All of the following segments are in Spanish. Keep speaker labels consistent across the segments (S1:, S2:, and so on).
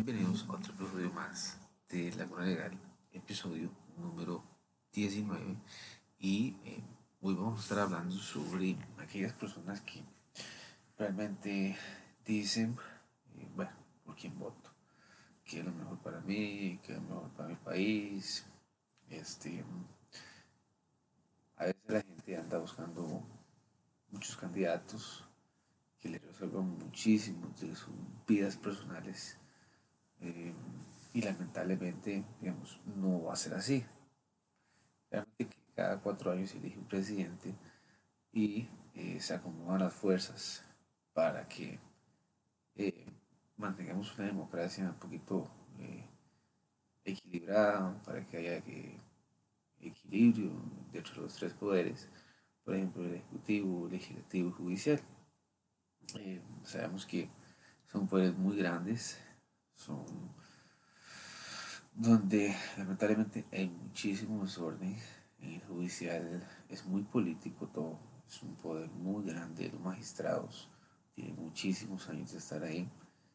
S1: Bienvenidos a otro episodio más de Laguna Legal, episodio número 19. Y eh, hoy vamos a estar hablando sobre aquellas personas que realmente dicen, eh, bueno, por quién voto, qué es lo mejor para mí, qué es lo mejor para mi país. Este, a veces la gente anda buscando muchos candidatos que le resuelvan muchísimos de sus vidas personales eh, y lamentablemente, digamos, no va a ser así. Realmente que cada cuatro años se elige un presidente y eh, se acomodan las fuerzas para que eh, mantengamos una democracia un poquito equilibrada, para que haya equilibrio dentro de los tres poderes, por ejemplo, el ejecutivo, legislativo y judicial. sabemos que son poderes muy grandes, son donde lamentablemente hay muchísimo desorden en el judicial, es muy político todo, es un poder muy grande, los magistrados tienen muchísimos años de estar ahí,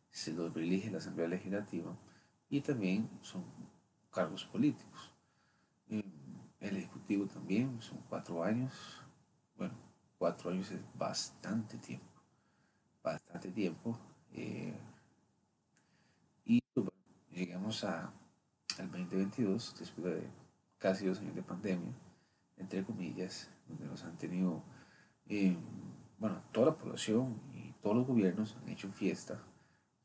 S1: se los elige la Asamblea Legislativa y también son cargos políticos. El Ejecutivo también son cuatro años, bueno, cuatro años es bastante tiempo, bastante tiempo. Eh, llegamos a, al 2022, después de casi dos años de pandemia, entre comillas, donde nos han tenido, eh, bueno, toda la población y todos los gobiernos han hecho fiesta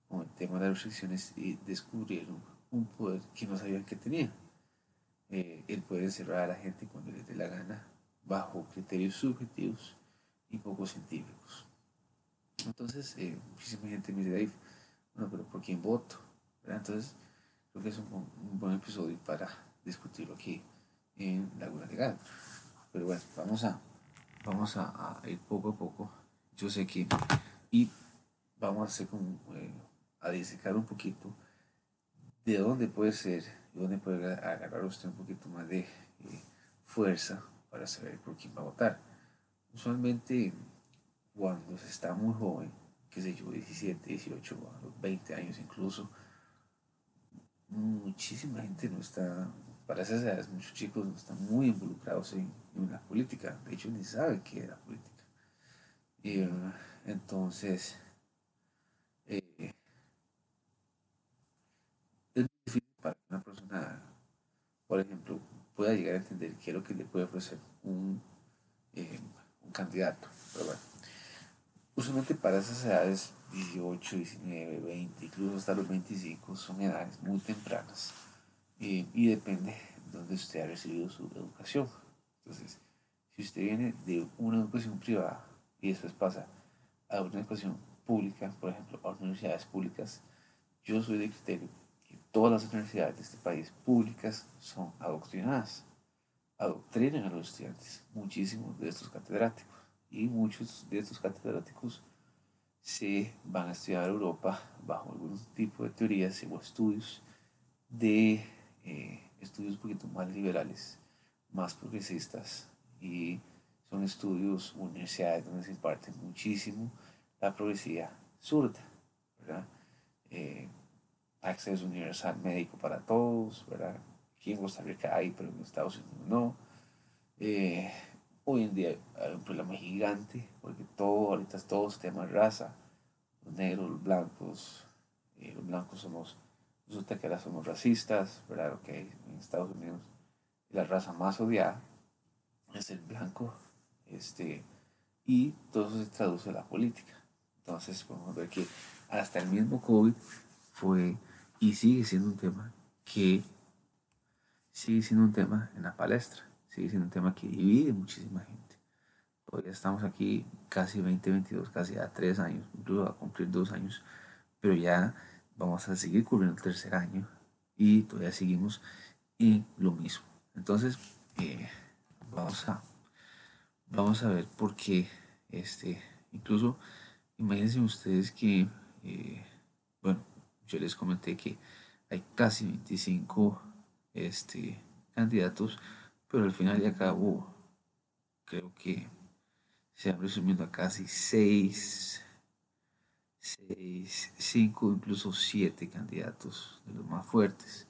S1: con el tema de las restricciones y descubrieron un poder que no sabían que tenía. Eh, el poder encerrar a la gente cuando les dé la gana, bajo criterios subjetivos y poco científicos. Entonces, eh, muchísima gente me dice, bueno, pero ¿por quién voto? Entonces, creo que es un, buen episodio para discutirlo aquí en Laguna Legal. Pero bueno, vamos a, vamos a, ir poco a poco. Yo sé que, y vamos a hacer como, eh, a disecar un poquito de dónde puede ser, de dónde puede agarrar usted un poquito más de eh, fuerza para saber por quién va a votar. Usualmente, cuando se está muy joven, que sé yo, 17, 18, a los 20 años incluso, muchísima gente no está, para esas edades, muchos chicos no están muy involucrados en, la política, de hecho ni saben qué es la política. Y, entonces, eh, es difícil para una persona, por ejemplo, pueda llegar a entender qué es lo que le puede ofrecer un, eh, un candidato. Pero bueno, usualmente para esas edades 18, 19, 20, incluso hasta los 25, son edades muy tempranas eh, y depende de dónde usted ha recibido su educación. Entonces, si usted viene de una educación privada y después pasa a una educación pública, por ejemplo, a universidades públicas, yo soy de criterio que todas las universidades de este país públicas son adoctrinadas, adoctrinan a los estudiantes, muchísimos de estos catedráticos, y muchos de estos catedráticos se van a estudiar a Europa bajo algún tipo de teorías o estudios de eh, estudios un poquito más liberales, más progresistas y son estudios, universidades donde se imparte muchísimo la progresividad surda, ¿verdad? Eh, acceso universal médico para todos, ¿verdad? Aquí en Costa Rica hay, pero en Estados Unidos no. Eh, Hoy en día hay un problema gigante porque todo, ahorita todo tema de raza. Los negros, los blancos, eh, los blancos somos, resulta que ahora somos racistas, ¿verdad? Lo que en Estados Unidos, la raza más odiada es el blanco, este, y todo eso se traduce a la política. Entonces podemos ver que hasta el mismo COVID fue y sigue siendo un tema que sigue siendo un tema en la palestra sigue siendo un tema que divide muchísima gente. Todavía estamos aquí casi 2022, casi a tres años, incluso a cumplir dos años, pero ya vamos a seguir cubriendo el tercer año y todavía seguimos en lo mismo. Entonces, eh, vamos, a, vamos a ver por qué, este, incluso imagínense ustedes que, eh, bueno, yo les comenté que hay casi 25 este, candidatos pero al final y al cabo, creo que se han resumiendo a casi seis, seis, cinco, incluso siete candidatos de los más fuertes.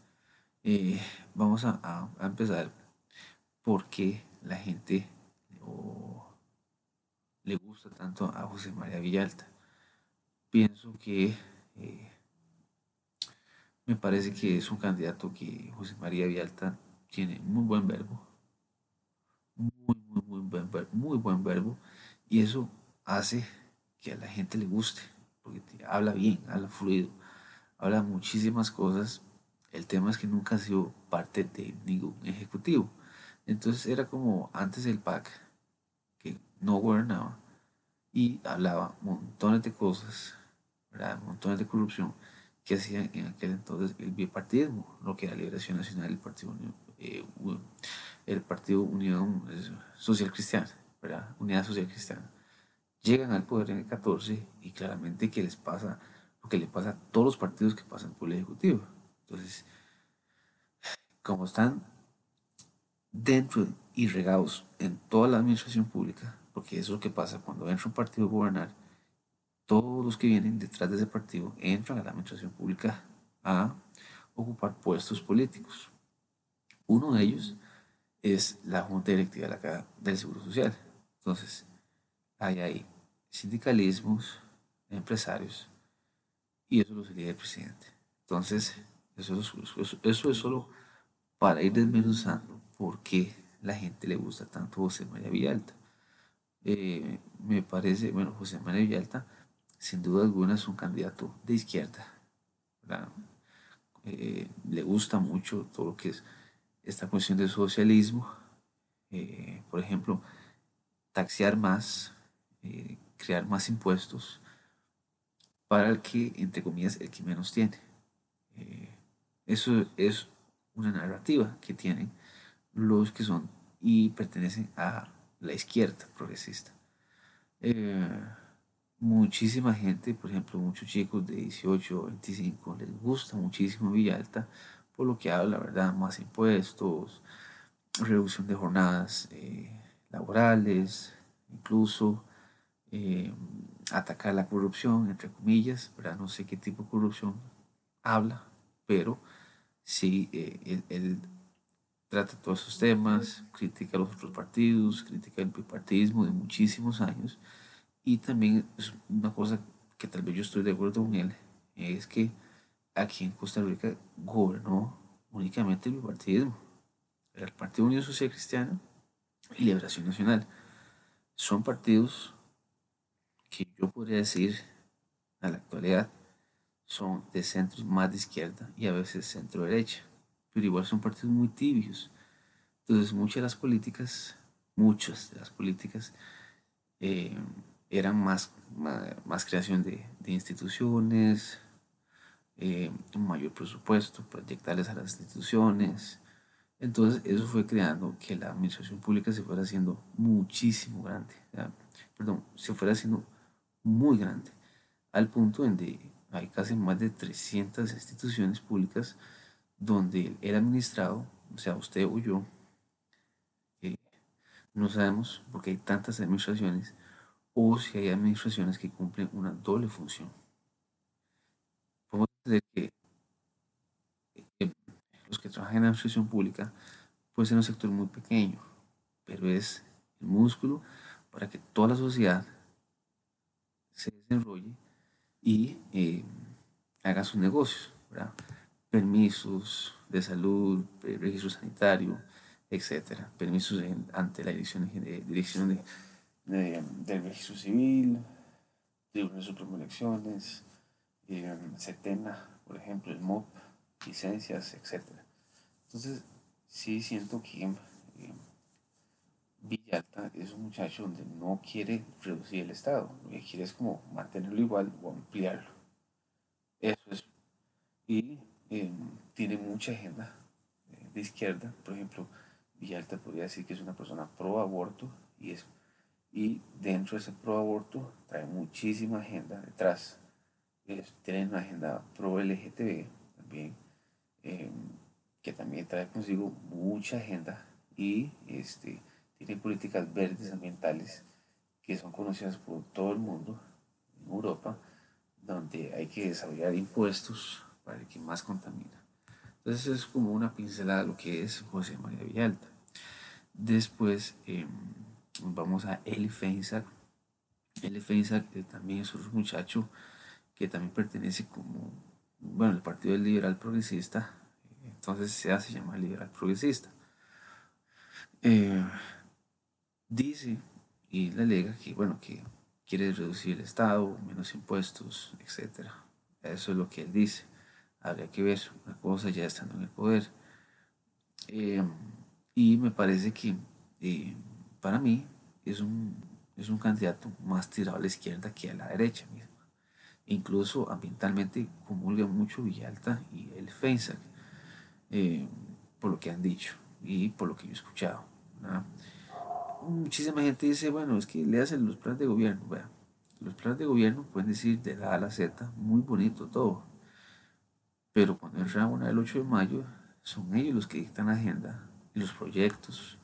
S1: Eh, vamos a, empezar porque la gente le gusta tanto a José María Villalta. Pienso que eh, me parece que es un candidato que José María Villalta tiene muy buen verbo, muy, muy, muy buen, muy buen verbo, y eso hace que a la gente le guste, porque habla bien, habla fluido, habla muchísimas cosas. El tema es que nunca ha sido parte de ningún ejecutivo. Entonces era como antes el PAC, que no gobernaba y hablaba montones de cosas, montones de corrupción que hacían en aquel entonces el bipartidismo, lo que era Liberación Nacional, el Partido eh, el Partido Unión Social Cristiana, ¿verdad? Unidad Social Cristiana. Llegan al poder en el 14 y claramente que les pasa lo que le pasa a todos los partidos que pasan por el Ejecutivo. Entonces, como están dentro y regados en toda la administración pública, porque eso es lo que pasa cuando entra un partido a gobernar, todos los que vienen detrás de ese partido entran a la administración pública a ocupar puestos políticos. Uno de ellos es la Junta Directiva del Seguro Social. Entonces, hay sindicalismos, empresarios, y eso lo sería el presidente. Entonces, eso, eso, es solo para ir desmenuzando por qué la gente le gusta tanto José María Villalta. Eh, me parece, bueno, José María Villalta sin duda alguna es un candidato de izquierda. Eh, le gusta mucho todo lo que es esta cuestión del socialismo. Eh, por ejemplo, taxear más, eh, crear más impuestos para el que, entre comillas, el que menos tiene. eso es una narrativa que tienen los que son y pertenecen a la izquierda progresista muchísima gente, por ejemplo, muchos chicos de 18 o 25 les gusta muchísimo Villalta por lo que habla, ¿verdad? Más impuestos, reducción de jornadas eh, laborales, incluso eh, atacar la corrupción, entre comillas, ¿verdad? No sé qué tipo de corrupción habla, pero sí, eh, él, trata todos esos temas, critica a los otros partidos, critica el bipartidismo de muchísimos años y también es una cosa que tal vez yo estoy de acuerdo con él, es que aquí en Costa Rica gobernó únicamente el bipartidismo. El Partido Unión Social Cristiana y Liberación Nacional. Son partidos que yo podría decir a la actualidad son de centros más de izquierda y a veces centro derecha, pero igual son partidos muy tibios. Entonces muchas de las políticas, muchas de las políticas eh, eran más, más, creación de, instituciones, eh, un mayor presupuesto, proyectarles a las instituciones. Entonces eso fue creando que la administración pública se fuera haciendo muchísimo grande, perdón, se fuera haciendo muy grande, al punto donde hay casi más de 300 instituciones públicas donde el administrado, o sea, usted o yo, eh, no sabemos porque hay tantas administraciones, o si hay administraciones que cumplen una doble función. Podemos decir que los que trabajan en la administración pública puede ser un sector muy pequeño, pero es el músculo para que toda la sociedad se desarrolle y eh, haga sus negocios, permisos de salud, registro sanitario, etcétera, permisos ante la dirección de, dirección de del registro civil, Tribunal Supremo de Elecciones, eh, Setena, por ejemplo, el MOP, licencias, etc. Entonces, sí siento que eh, Villalta es un muchacho donde no quiere reducir el Estado, lo que quiere es como mantenerlo igual o ampliarlo. Eso es. Y eh, tiene mucha agenda de izquierda, por ejemplo, Villalta podría decir que es una persona pro aborto y es y dentro de ese pro aborto trae muchísima agenda detrás. Tienen una agenda pro LGTB también, em, que también trae consigo mucha agenda y este, tiene políticas verdes ambientales que son conocidas por todo el mundo, en Europa, donde hay que desarrollar impuestos para el que más contamina. Entonces es como una pincelada de lo que es José María Villalta. Después em, vamos a Eli Feinsack. Eli Feinsack también es un muchacho que también pertenece como, bueno, el Partido Liberal Progresista, entonces se hace llamar Liberal Progresista. Eh, dice y le alega que, bueno, que quiere reducir el Estado, menos impuestos, etc. Eso es lo que él dice. Habría que ver una cosa ya estando en el poder. Eh, y me parece que eh, para mí es un, es un candidato más tirado a la izquierda que a la derecha. Incluso ambientalmente comulga mucho Villalta y el Feinsack, eh, por lo que han dicho y por lo que yo he escuchado. Muchísima gente dice, bueno, es que le hacen los planes de gobierno. Bueno, los planes de gobierno pueden decir de la A a la Z, muy bonito todo. Pero cuando entra una el 8 de mayo, son ellos los que dictan la agenda y los proyectos.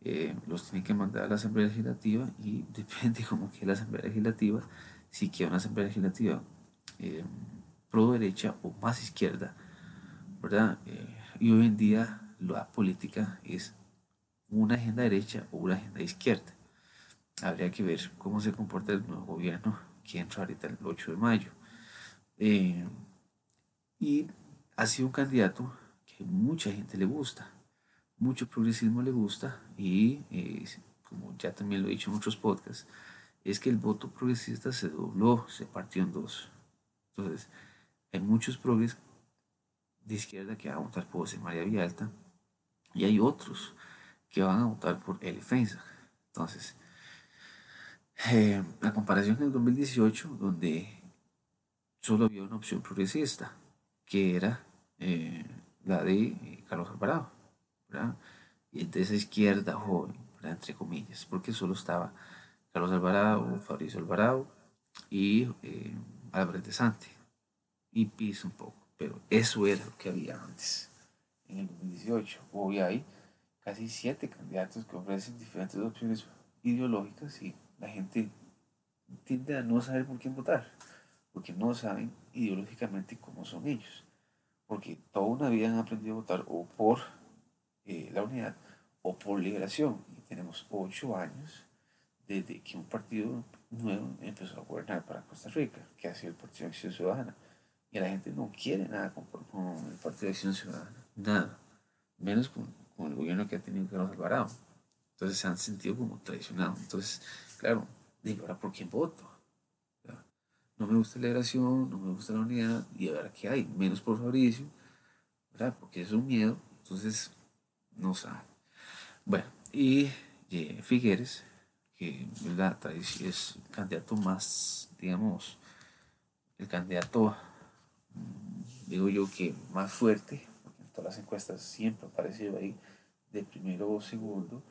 S1: Eh, los tienen que mandar a la Asamblea Legislativa y depende como que la Asamblea Legislativa, si quiere una Asamblea Legislativa eh, pro derecha o más izquierda, ¿verdad? Eh, y hoy en día la política es una agenda derecha o una agenda izquierda. Habría que ver cómo se comporta el nuevo gobierno que entra ahorita el 8 de mayo. Eh, y ha sido un candidato que mucha gente le gusta, mucho progresismo le gusta y como ya también lo he dicho en otros podcasts, es que el voto progresista se dobló, se partió en dos. Entonces, hay muchos progres de izquierda que van a votar por José María Villalta y hay otros que van a votar por el defensa. Entonces, eh, la comparación en el 2018, donde solo había una opción progresista, que era eh, la de eh, Carlos Alvarado, ¿verdad? y de esa izquierda joven, entre comillas, porque solo estaba Carlos Alvarado, Fabricio Alvarado y Álvarez de Sante, y PIS un poco pero eso era lo que había antes, en el 2018. Hoy hay casi siete candidatos que ofrecen diferentes opciones ideológicas y la gente tiende a no saber por quién votar, porque no saben ideológicamente cómo son ellos, porque toda una vida han aprendido a votar o por eh, la unidad o por liberación. Y tenemos ocho años desde que un partido nuevo empezó a gobernar para Costa Rica, que ha sido el Partido de Acción Ciudadana y la gente no quiere nada con, el Partido de Acción Ciudadana, nada, menos con, el gobierno que ha tenido Carlos Alvarado. Entonces se han sentido como traicionados. Entonces, claro, digo, ahora por quién voto. No me gusta la liberación, no me gusta la unidad, y ahora qué hay, menos por Fabricio, ¿verdad? Porque es un miedo, entonces no sabe. Bueno, y eh, Figueres, que tradición es el candidato más, digamos, el candidato digo yo que más fuerte, porque en todas las encuestas siempre ha aparecido ahí de primero o segundo,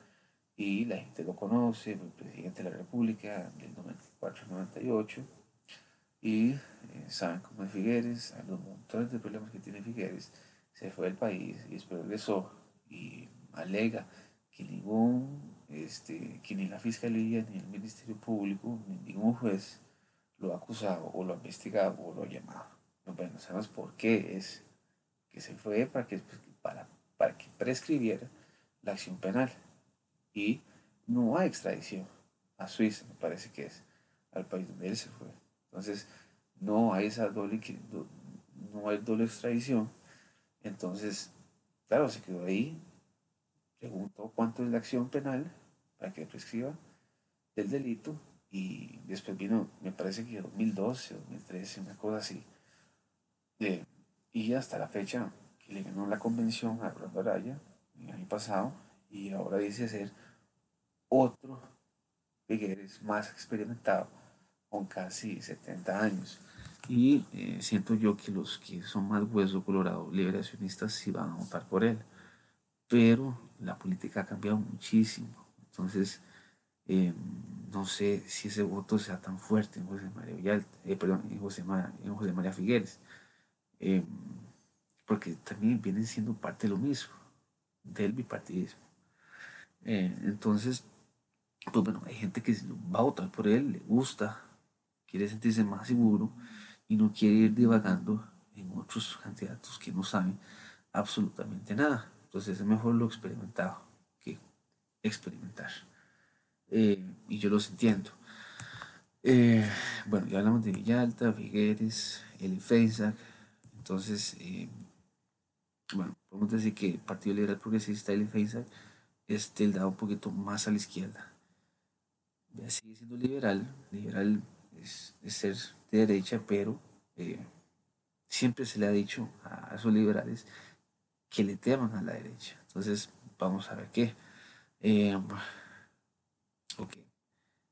S1: y la gente lo conoce, el presidente de la República del 94-98, y eh, saben cómo es Figueres, a los montones de problemas que tiene Figueres, se fue del país y después regresó y alega que ningún, este, que ni la Fiscalía, ni el Ministerio Público, ni ningún juez lo ha acusado o lo ha investigado o lo ha llamado bueno, sabemos por qué es que se fue para que, pues, para, para que prescribiera la acción penal. Y no hay extradición a Suiza, me parece que es, al país donde él se fue. Entonces, no hay esa doble, no hay doble extradición. Entonces, claro, se quedó ahí, preguntó cuánto es la acción penal para que prescriba el delito y después vino, me parece que 2012, 2013, una cosa así, y hasta la fecha que le ganó la convención a Rolando Araya el año pasado y ahora dice ser otro Figueres más experimentado con casi 70 años. Y eh, siento yo que los que son más hueso colorado, liberacionistas, sí van a votar por él. Pero la política ha cambiado muchísimo. Entonces, eh, no sé si ese voto sea tan fuerte en José María Villalta, eh, perdón, en José, María, José María Figueres. Em, porque también vienen siendo parte de lo mismo, del bipartidismo. Eh, entonces, pues bueno, hay gente que va a votar por él, le gusta, quiere sentirse más seguro, y no quiere ir divagando en otros candidatos que no saben absolutamente nada. Entonces es mejor lo experimentado experimentar. Eh, y yo los entiendo. Eh, bueno, ya hablamos de Villalta, Figueres, Eli Entonces, eh, bueno, podemos decir que el Partido Liberal Progresista, Eli Feisak, es da un poquito más a la izquierda. Ya sigue siendo liberal. Liberal es, ser de derecha, pero siempre se le ha dicho a esos liberales que le teman a la derecha. Entonces, vamos a ver qué. Eh, ok.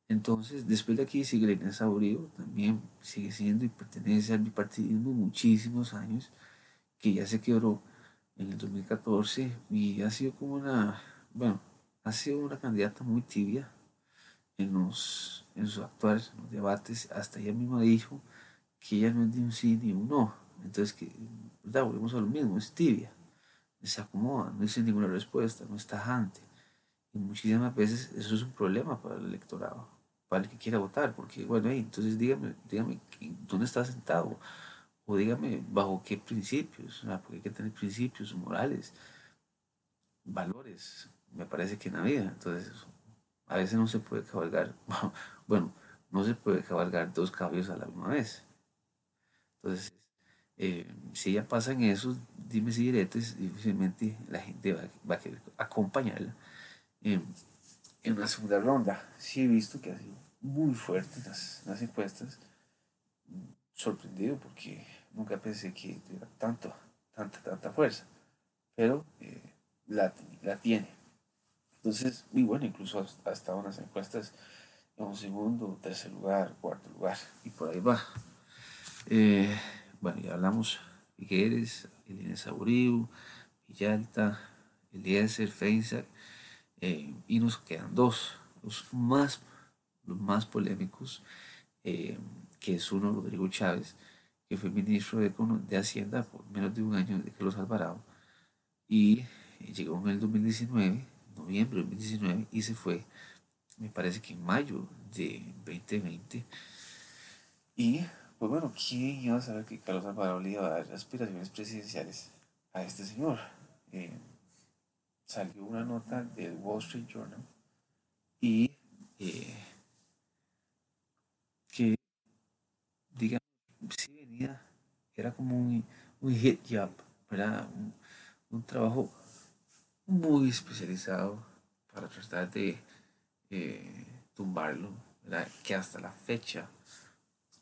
S1: Entonces, después de aquí sigue Inés Saurio, también sigue siendo y pertenece al bipartidismo muchísimos años, que ya se quebró en el 2014 y ha sido como una, bueno, ha sido una candidata muy tibia en, los, en su actuar, en los debates. Hasta ella misma dijo que ella no es de un sí ni un no. Entonces, que, ¿verdad? Volvemos a lo mismo, es tibia se acomoda, no dice ninguna respuesta, no es tajante. Y muchísimas veces eso es un problema para el electorado, para el que quiera votar, porque bueno, entonces dígame, dígame dónde está sentado, o dígame bajo qué principios, porque hay que tener principios morales, valores, me parece que en la vida, entonces a veces no se puede cabalgar, bueno, no se puede cabalgar dos caballos a la misma vez. Entonces, eh, si ella pasa en esos dimes y diretes, difícilmente la gente va, a querer acompañarla en, una segunda ronda. Sí he visto que ha sido muy fuerte las, las encuestas, sorprendido porque nunca pensé que tuviera tanto, tanta, tanta fuerza, pero eh, la, la tiene. Entonces, muy bueno, incluso hasta unas encuestas en un segundo, tercer lugar, cuarto lugar, y por ahí va. Eh, bueno, ya hablamos Figueres, Elena Sauriu, Villalta, Eliezer, Feinsack, y nos quedan dos, los más, los más polémicos, eh, que es uno Rodrigo Chávez, que fue ministro de, de, Hacienda por menos de un año de Carlos Alvarado, y llegó en el 2019, noviembre de 2019, y se fue, me parece que en mayo de 2020, y pues bueno, ¿quién iba a saber que Carlos Alvarado le iba a dar aspiraciones presidenciales a este señor? Eh, salió una nota del Wall Street Journal y eh, que, digamos, si venía, era como un, hit job, era un, trabajo muy especializado para tratar de eh, tumbarlo, que hasta la fecha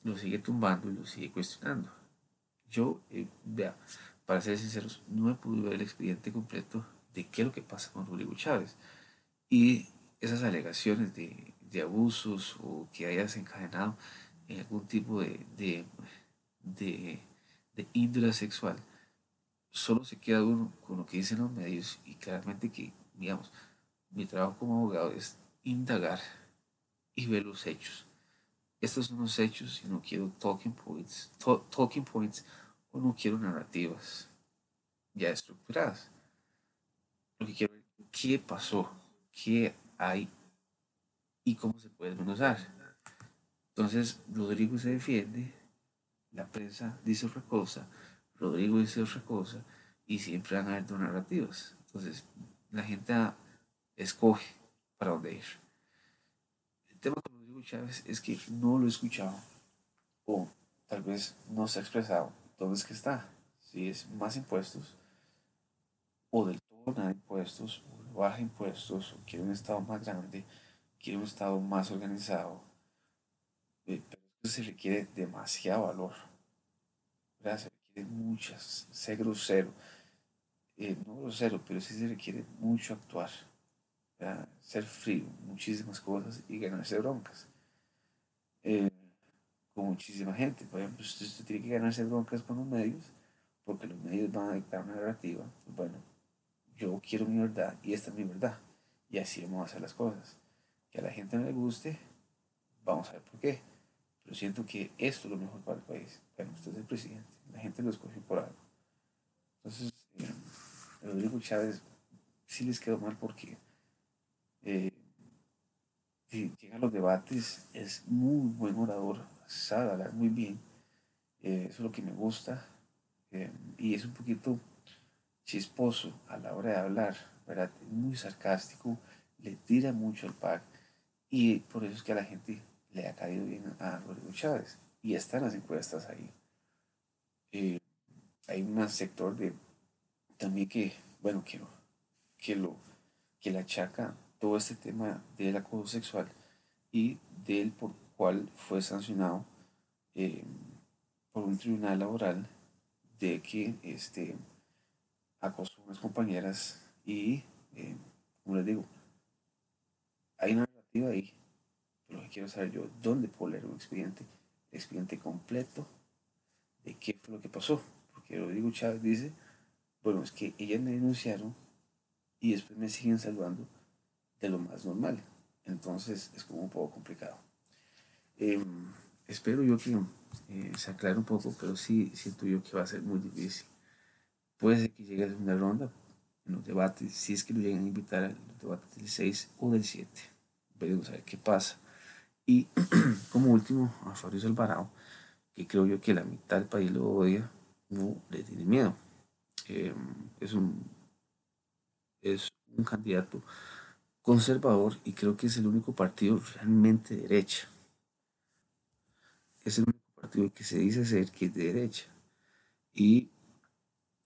S1: lo sigue tumbando y lo sigue cuestionando. Yo, eh, vea, para ser sinceros, no he podido ver el expediente completo de qué es lo que pasa con Rodrigo Chávez. Y esas alegaciones de, de abusos o que haya desencadenado en algún tipo de, de, de, índole sexual, solo se queda uno con lo que dicen los medios y claramente que, digamos, mi trabajo como abogado es indagar y ver los hechos estos son los hechos y no quiero talking points, talking points o no quiero narrativas ya estructuradas. Lo que quiero es qué pasó, qué hay y cómo se puede desmenuzar. Entonces, Rodrigo se defiende, la prensa dice otra cosa, Rodrigo dice otra cosa y siempre van a haber dos narrativas. Entonces, la gente escoge para dónde ir. El tema Chávez es que no lo he escuchado o tal vez no se ha expresado dónde es está. Si es más impuestos o del nada impuestos o baja impuestos o quiere un Estado más grande, quiere un Estado más organizado. Eh, pero se requiere demasiado valor. Se requiere muchas, ser grosero. Eh, no grosero, pero sí se requiere mucho actuar ser frío, muchísimas cosas y ganarse broncas. Eh, con muchísima gente. Por ejemplo, si usted tiene que ganarse broncas con los medios, porque los medios van a dictar una narrativa, pues bueno, yo quiero mi verdad y esta es mi verdad. Y así vamos a hacer las cosas. Que a la gente no le guste, vamos a ver por qué. Pero siento que esto es lo mejor para el país. Bueno, usted es el presidente, la gente lo escogió por algo. Entonces, eh, Rodrigo Chávez sí les quedó mal porque eh, llega a los debates, es muy buen orador, sabe hablar muy bien Eh, eso es lo que me gusta. Eh, y es un poquito chisposo a la hora de hablar, ¿verdad? Muy sarcástico, le tira mucho el pack. Y por eso es que a la gente le ha caído bien a Rodrigo Chávez. Y están las encuestas ahí. Eh, hay un sector de también que, bueno, que, que, lo, que le achaca todo este tema del acoso sexual y del por cual fue sancionado eh, por un tribunal laboral de que este, acosó a unas compañeras y, eh, como les digo, hay una narrativa ahí. Lo que quiero saber yo, ¿dónde puedo leer un expediente? El expediente completo de qué fue lo que pasó. Porque Rodrigo Chávez dice, bueno, es que ellas me denunciaron y después me siguen salvando de lo más normal. Entonces es como un poco complicado. Em, espero yo que eh, se aclare un poco, pero sí siento yo que va a ser muy difícil. Puede ser que llegue a la segunda ronda en los debates, si es que lo llegan a invitar a los debates del 6 o del 7. Veremos a ver qué pasa. Y como último, a Fabio Alvarado, que creo yo que la mitad del país lo odia, no le tiene miedo. Em, es, un, es un candidato conservador y creo que es el único partido realmente de derecha. Es el único partido que se dice ser que es de derecha. Y,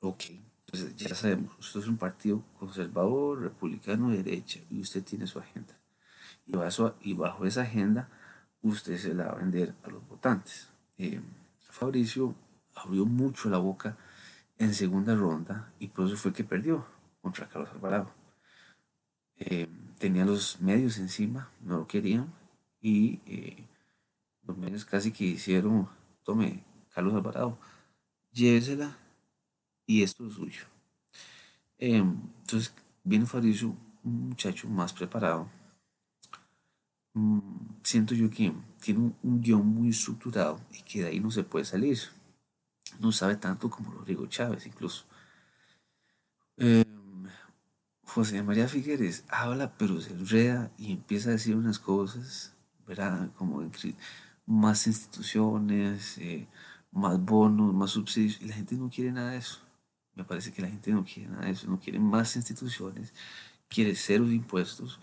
S1: ok, pues ya sabemos, usted es un partido conservador, republicano de derecha y usted tiene su agenda. Y bajo, y bajo esa agenda usted se la va a vender a los votantes. Eh, Fabricio abrió mucho la boca en segunda ronda y por eso fue que perdió contra Carlos Alvarado. Eh, tenía los medios encima, no lo querían y eh, los medios casi que hicieron, tome, Carlos Alvarado, llévesela y esto es suyo. Em, entonces viene Fabricio, un muchacho más preparado. Mm, siento yo que tiene un, guion muy estructurado y que de ahí no se puede salir. No sabe tanto como Rodrigo Chávez incluso. Em, José María Figueres habla pero se enreda y empieza a decir unas cosas, ¿verdad? Como más instituciones, eh, más bonos, más subsidios, y la gente no quiere nada de eso. Me parece que la gente no quiere nada de eso, no quiere más instituciones, quiere cero impuestos,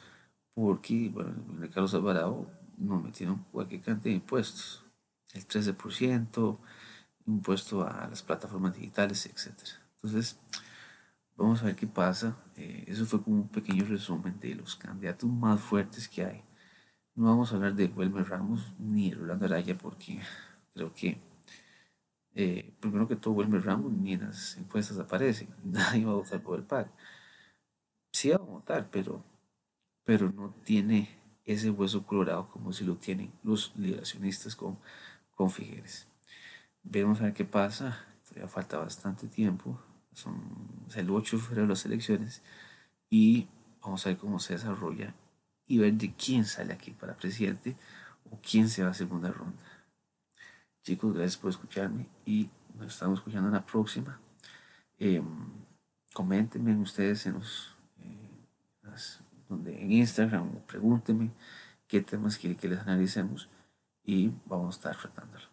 S1: porque, bueno, Carlos Alvarado nos metieron cualquier cantidad de impuestos, el 13%, impuesto a las plataformas digitales, etc. Entonces, vamos a ver qué pasa. Eh, eso fue como un pequeño resumen de los candidatos más fuertes que hay. No vamos a hablar de Wilmer Ramos ni de Rolando Araya porque creo que eh, primero que todo Wilmer Ramos ni en las encuestas aparece. Nadie va a votar por el PAC. Sí va a votar, pero, pero no tiene ese hueso colorado como si lo tienen los liberacionistas con, con Figueres. Veremos a ver qué pasa. Todavía falta bastante tiempo. Son el 8 de febrero las elecciones y vamos a ver cómo se desarrolla y ver de quién sale aquí para presidente o quién se va a segunda ronda. Chicos, gracias por escucharme y nos estamos escuchando en la próxima. Eh, coméntenme ustedes en los, eh, donde, en Instagram pregúntenme qué temas quieren que les analicemos y vamos a estar tratándolo.